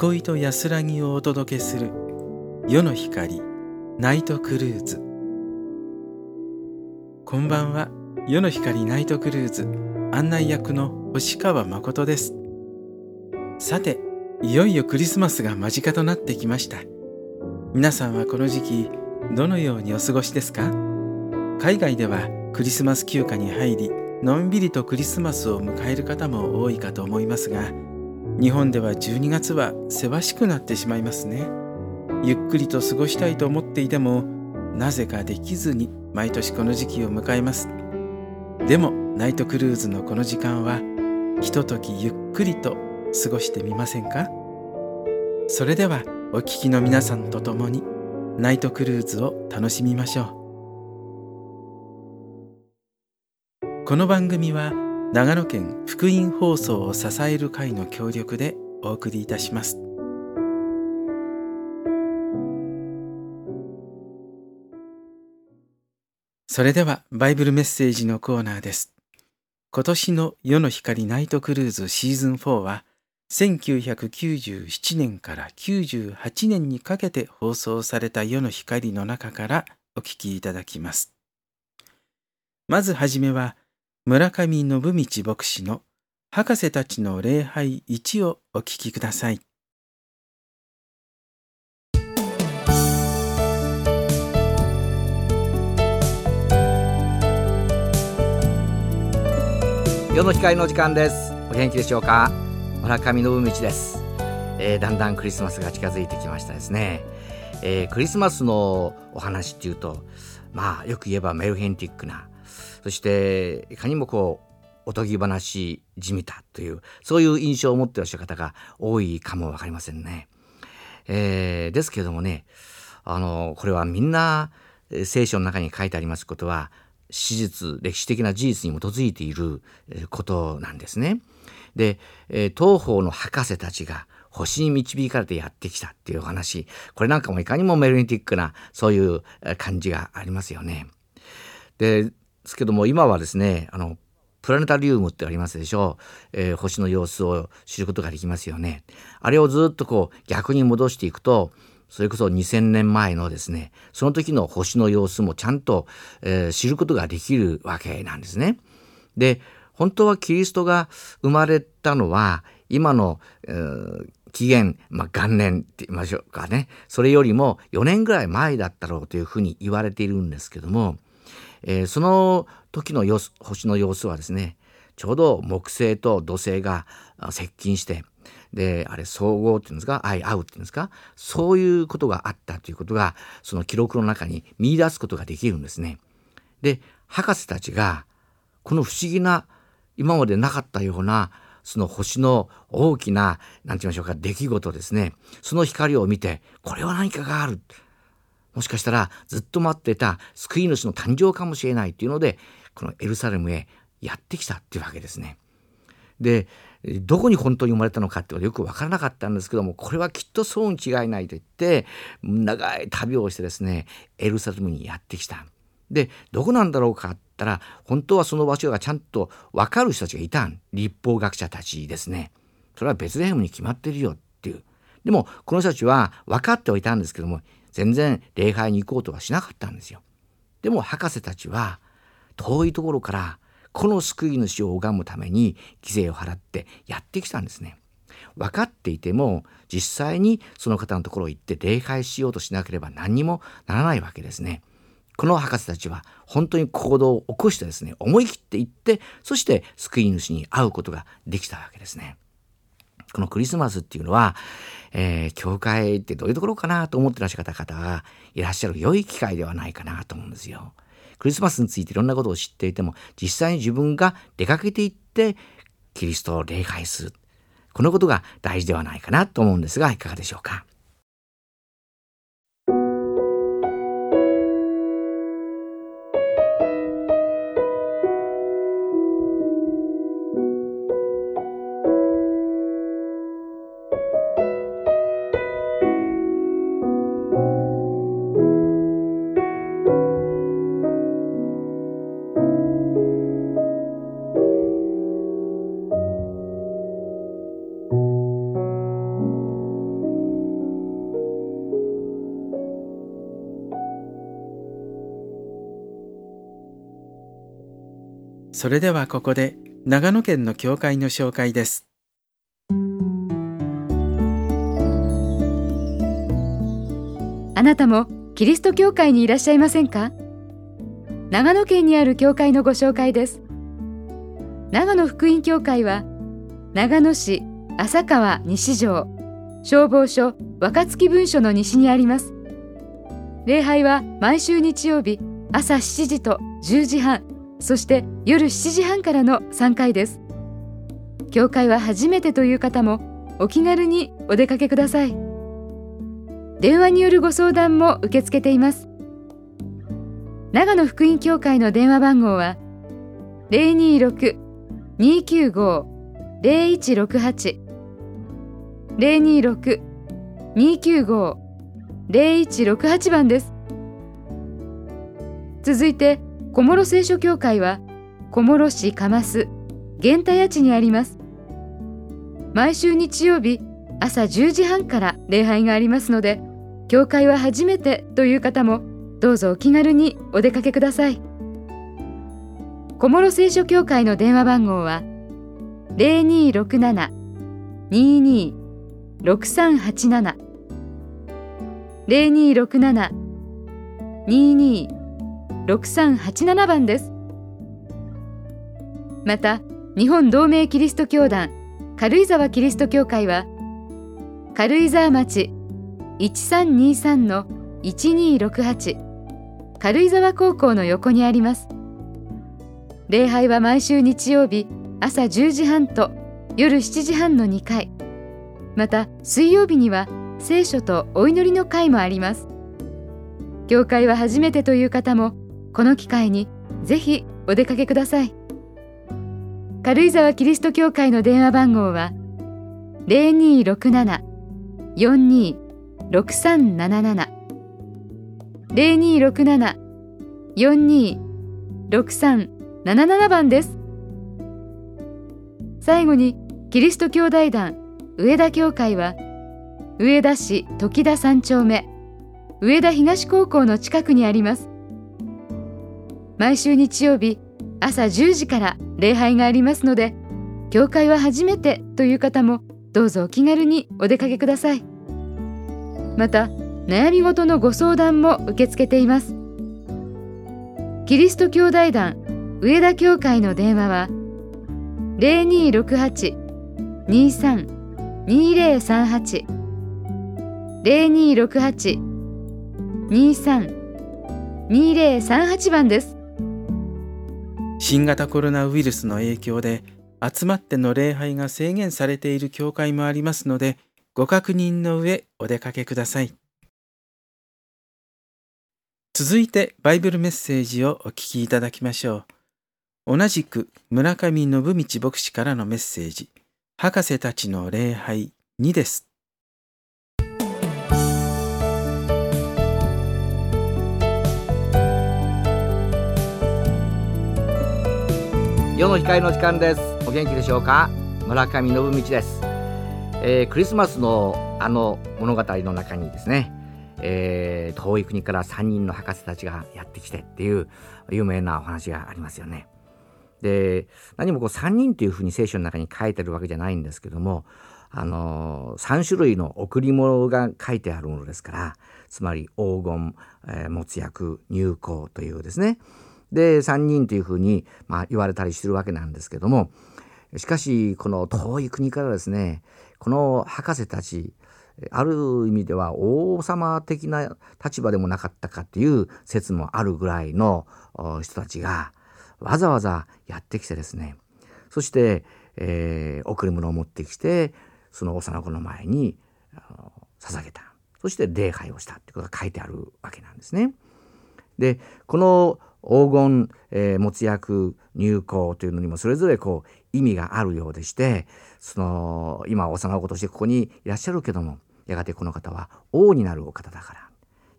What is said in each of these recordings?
憩いと安らぎをお届けする夜の光ナイトクルーズ。こんばんは夜の光ナイトクルーズ案内役の星川誠です。さていよいよクリスマスが間近となってきました。皆さんはこの時期どのようにお過ごしですか？海外ではクリスマス休暇に入りのんびりとクリスマスを迎える方も多いかと思いますが日本では12月はせわしくなってしまいますね。ゆっくりと過ごしたいと思っていてもなぜかできずに毎年この時期を迎えます。でもナイトクルーズのこの時間はひとときゆっくりと過ごしてみませんか？それではお聞きの皆さんと共にナイトクルーズを楽しみましょう。この番組は長野県福音放送を支える会の協力でお送りいたします。それではバイブルメッセージのコーナーです。今年の夜の光ナイトクルーズシーズン4は1997年から98年にかけて放送された夜の光の中からお聞きいただきます。まずはじめは村上信道牧師の博士たちの礼拝1をお聞きください。世の光の時間です。お元気でしょうか？村上信道です、えー、だんだんクリスマスが近づいてきましたですね。えー、クリスマスのお話っていうと、まあよく言えばメルヘンティックなそしていかにもこうおとぎ話じみたというそういう印象を持ってらっしゃる方が多いかも分かりませんね。えー、ですけれどもねあのこれはみんな聖書の中に書いてありますことは史実歴史的な事実に基づいていることなんですね。で東方の博士たちが星に導かれてやってきたっていうお話これなんかもいかにもメルニティックなそういう感じがありますよね。でですけども今はですねあのプラネタリウムってありますでしょう、えー、星の様子を知ることができますよね。あれをずっとこう逆に戻していくとそれこそ2000年前のですねその時の星の様子もちゃんと、えー、知ることができるわけなんですね。で本当はキリストが生まれたのは今の、えー、紀元、まあ、元年って言いましょうかねそれよりも4年ぐらい前だったろうというふうに言われているんですけどもえー、その時の様子星の様子はですねちょうど木星と土星が接近してであれ総合っていうんですか？相合うっていうんですか？そういうことがあったということがその記録の中に見出すことができるんですね。で博士たちがこの不思議な今までなかったようなその星の大きな何て言いましょうか出来事ですね。その光を見てこれは何かがある。もしかしたらずっと待ってた救い主の誕生かもしれないっていうのでこのエルサレムへやってきたっていうわけですね。でどこに本当に生まれたのかってことよく分からなかったんですけどもこれはきっとそうに違いないと言って長い旅をしてですねエルサレムにやってきた。でどこなんだろうかって言ったら本当はその場所がちゃんと分かる人たちがいたん立法学者たちですね。それはベツレヘムに決まってるよっていう。でもこの人たちは分かってはいたんですけども全然礼拝に行こうとはしなかったんですよ。でも博士たちは遠いところからこの救い主を拝むために犠牲を払ってやってきたんですね。分かっていても実際にその方のところを行って礼拝しようとしなければ何にもならないわけですね。この博士たちは本当に行動を起こしてですね思い切って行ってそして救い主に会うことができたわけですね。このクリスマスっていうのはえー、教会ってどういうところかなと思ってらっしゃる方がいらっしゃる良い機会ではないかなと思うんですよ。クリスマスについていろんなことを知っていても実際に自分が出かけていってキリストを礼拝するこのことが大事ではないかなと思うんですがいかがでしょうか？それではここで長野県の教会の紹介です。あなたもキリスト教会にいらっしゃいませんか？長野県にある教会のご紹介です。長野福音教会は長野市浅川西条消防署若槻分署の西にあります。礼拝は毎週日曜日朝7時と10時半。そして夜7時半からの3回です。教会は初めてという方もお気軽にお出かけください。電話によるご相談も受け付けています。長野福音教会の電話番号は026-295-0168 026-295-0168番です。続いて小諸聖書協会は小諸市蒲須源太谷地にあります。毎週日曜日朝10時半から礼拝がありますので教会は初めてという方もどうぞお気軽にお出かけください。小諸聖書協会の電話番号は0267-22-6387 0267-22-6387 6387番です。また日本同盟キリスト教団軽井沢キリスト教会は軽井沢町1323-1268軽井沢高校の横にあります。礼拝は毎週日曜日朝10時半と夜7時半の2回。また水曜日には聖書とお祈りの会もあります。教会は初めてという方もこの機会にぜひお出かけください。軽井沢キリスト教会の電話番号は0267-42 6377 0267-426377番です。最後にキリスト教大団上田教会は上田市時田三丁目上田東高校の近くにあります毎週日曜日朝10時から礼拝がありますので教会は初めてという方もどうぞお気軽にお出かけください。また悩み事のご相談も受け付けています。キリスト教大団上田教会の電話は0268-23-2038 0268-23-2038番です。新型コロナウイルスの影響で集まっての礼拝が制限されている教会もありますのでご確認の上お出かけください。続いてバイブルメッセージをお聞きいただきましょう。同じく村上信道牧師からのメッセージ、博士たちの礼拝2です。世の光の時間です。お元気でしょうか？村上信道です。えー、クリスマスのあの物語の中にですね、えー、遠い国から3人の博士たちがやってきてっていう有名なお話がありますよね。で何もこう3人というふうに聖書の中に書いてるわけじゃないんですけどもあの3種類の贈り物が書いてあるものですからつまり黄金、えー、没薬入香というですねで3人というふうに、まあ、言われたりしてるわけなんですけどもしかしこの遠い国からですねこの博士たちある意味では王様的な立場でもなかったかっていう説もあるぐらいの人たちがわざわざやってきてですねそして、えー、贈り物を持ってきてその幼子の前に捧げたそして礼拝をしたってことが書いてあるわけなんですね。でこの黄金、えー、没薬入香というのにもそれぞれこう意味があるようでしてその今幼子としてここにいらっしゃるけどもやがてこの方は王になるお方だから。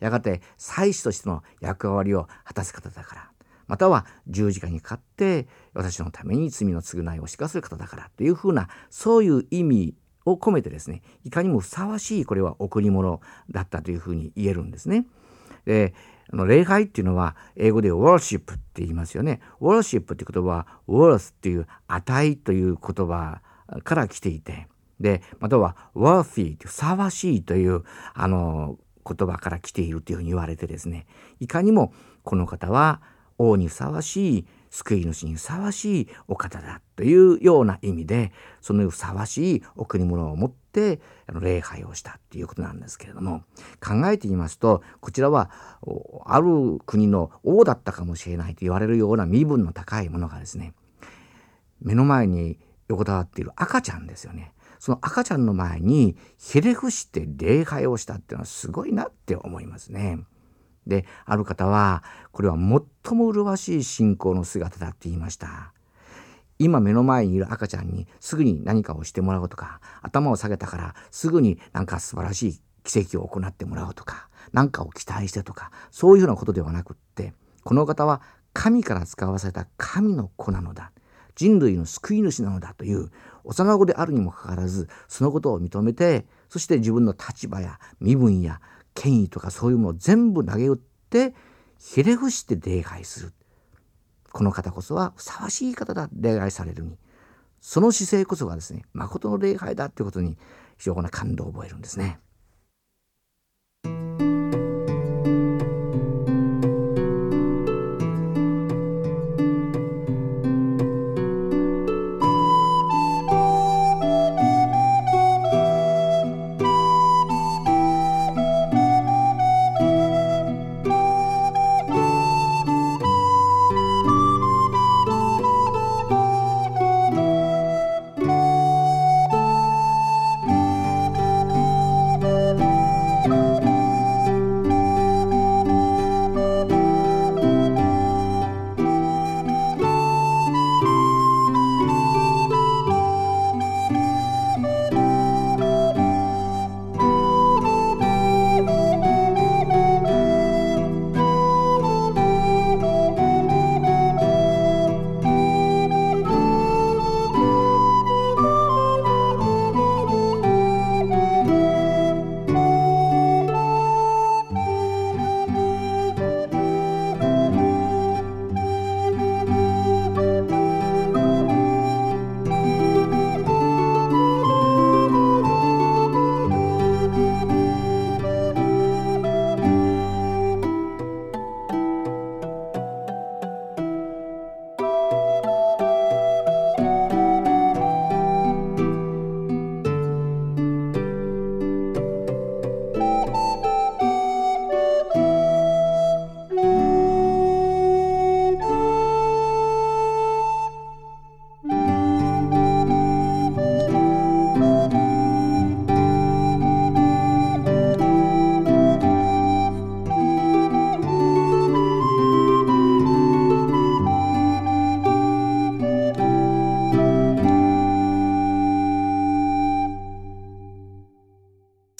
やがて祭司としての役割を果たす方だから。または十字架にかかって私のために罪の償いをしかする方だから。というふうなそういう意味を込めてですねいかにもふさわしいこれは贈り物だったというふうに言えるんですね。であの礼拝っていうのは英語で worship って言いますよね。worship って言葉は worth っていう値という言葉から来ていて、で、または worthy ふさわしいというあの言葉から来ているというふうに言われてですね、いかにもこの方は王にふさわしい救い主にふさわしいお方だというような意味でそのふさわしい贈り物を持って礼拝をしたっていうことなんですけれども考えてみますとこちらはある国の王だったかもしれないと言われるような身分の高いものがですね目の前に横たわっている赤ちゃんですよねその赤ちゃんの前にひれ伏して礼拝をしたっていうのはすごいなって思いますね。である方はこれは最も麗しい信仰の姿だって言いました今目の前にいる赤ちゃんにすぐに何かをしてもらうとか頭を下げたからすぐになんか素晴らしい奇跡を行ってもらうとか何かを期待してとかそういうようなことではなくってこの方は神から使わされた神の子なのだ。人類の救い主なのだという幼子であるにもかかわらずそのことを認めてそして自分の立場や身分や権威とかそういうものを全部投げ打ってひれ伏して礼拝するこの方こそはふさわしい方だ礼拝されるにその姿勢こそがですね誠の礼拝だということに非常な感動を覚えるんですね。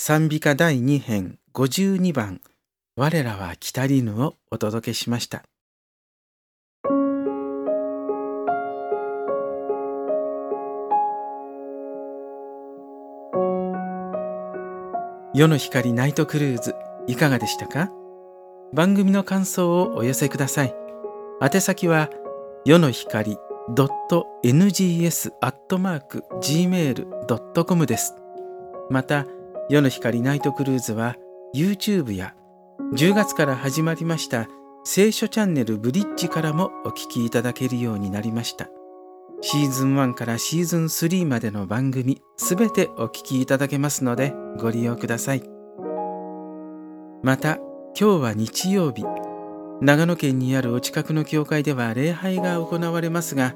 賛美歌第2編52番「我らは来たりぬ」をお届けしました。夜の光ナイトクルーズいかがでしたか？番組の感想をお寄せください。宛先は夜の光 .ngs.gmail.com です。また、夜の光ナイトクルーズは YouTube や10月から始まりました聖書チャンネルブリッジからもお聞きいただけるようになりました。シーズン1からシーズン3までの番組すべてお聞きいただけますのでご利用ください。また、今日は日曜日。長野県にあるお近くの教会では礼拝が行われますが、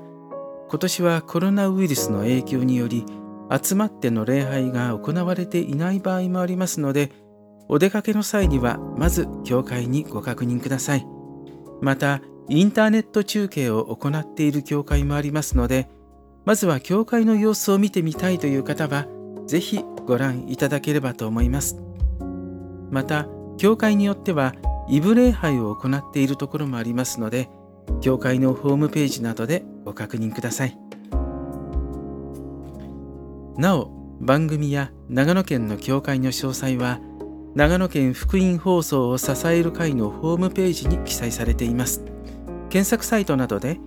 今年はコロナウイルスの影響により集まっての礼拝が行われていない場合もありますので、お出かけの際にはまず教会にご確認ください。また、インターネット中継を行っている教会もありますので、まずは教会の様子を見てみたいという方は、ぜひご覧いただければと思います。また、教会によっては、イブ礼拝を行っているところもありますので、教会のホームページなどでご確認ください。なお番組や長野県の教会の詳細は長野県福音放送を支える会のホームページに記載されています。検索サイトなどで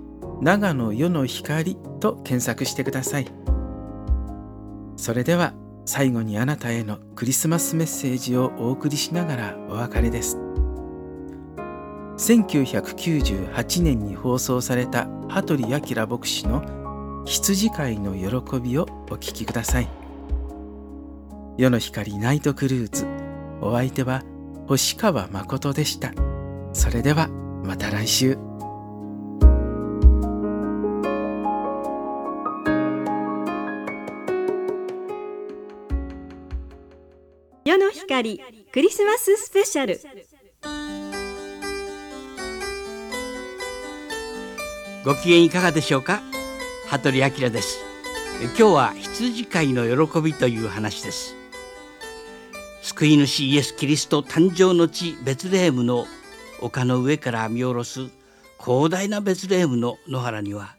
長野世の光と検索してください。それでは最後にあなたへのクリスマスメッセージをお送りしながらお別れです。1998年に放送された羽鳥明牧師の羊飼いの喜びをお聞きください。世の光ナイトクルーズ。お相手は星川誠でした。それではまた来週。世の光クリスマススペシャル。ご機嫌いかがでしょうか？羽鳥明です。今日は羊飼いの喜びという話です。救い主イエス・キリスト誕生の地ベツレヘムの丘の上から見下ろす広大なベツレヘムの野原には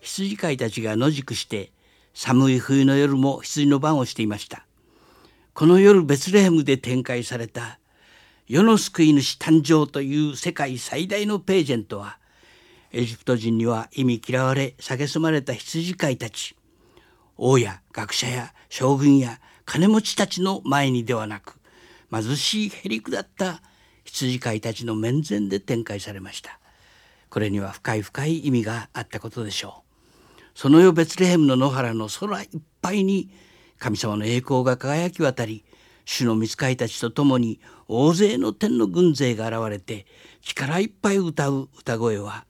羊飼いたちが野宿して寒い冬の夜も羊の番をしていました。この夜ベツレヘムで展開された世の救い主誕生という世界最大のページェントはエジプト人には意味嫌われ蔑まれた羊飼いたち。王や学者や将軍や金持ちたちの前にではなく貧しいへりくだった羊飼いたちの面前で展開されました。これには深い深い意味があったことでしょう。その夜ベツレヘムの野原の空いっぱいに神様の栄光が輝き渡り主の御使いたちと共に大勢の天の軍勢が現れて力いっぱい歌う歌声は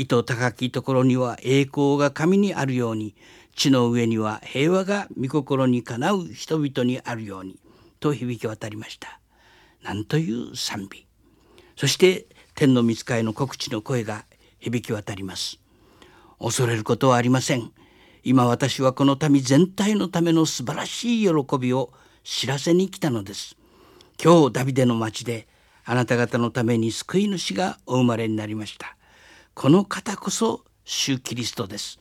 糸高きところには栄光が神にあるように地の上には平和が御心にかなう人々にあるようにと響き渡りました。なんという賛美。そして天の御使いの告知の声が響き渡ります。恐れることはありません。今私はこの民全体のための素晴らしい喜びを知らせに来たのです。今日ダビデの町であなた方のために救い主がお生まれになりました。この方こそ主キリストです。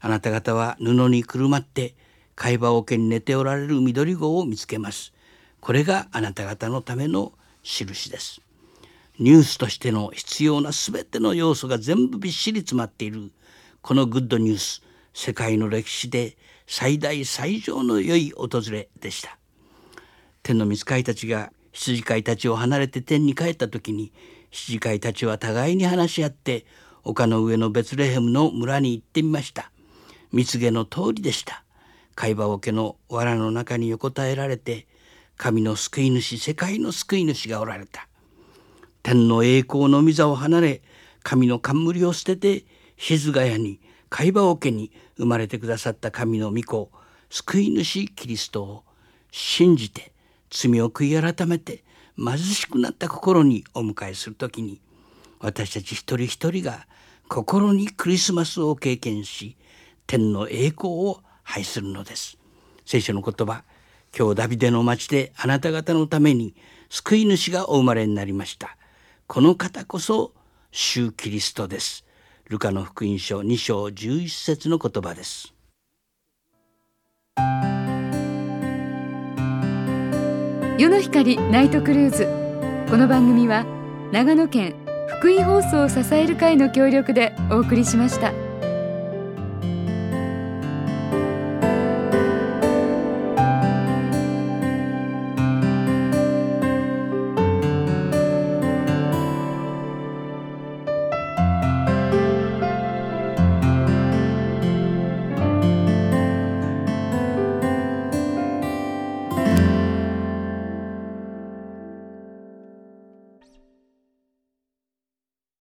あなた方は布にくるまって貝羽桶に寝ておられる緑子を見つけます。これがあなた方のための印です。ニュースとしての必要な全ての要素が全部びっしり詰まっている。このグッドニュース世界の歴史で最大最上の良い訪れでした。天の御使いたちが羊飼いたちを離れて天に帰った時に羊飼いたちは互いに話し合って丘の上のベツレヘムの村に行ってみました。蜜毛の通りでした。貝羽桶の藁の中に横たえられて神の救い主世界の救い主がおられた。天の栄光の御座を離れ神の冠を捨てて静ヶ谷に貝羽桶に生まれてくださった神の御子救い主キリストを信じて罪を悔い改めて貧しくなった心にお迎えする時に私たち一人一人が心にクリスマスを経験し天の栄光を拝するのです。聖書の言葉今日ダビデの町であなた方のために救い主がお生まれになりました。この方こそ主キリストです。ルカの福音書2章11節の言葉です。世の光ナイトクルーズ。この番組は長野県福井放送を支える会の協力でお送りしました。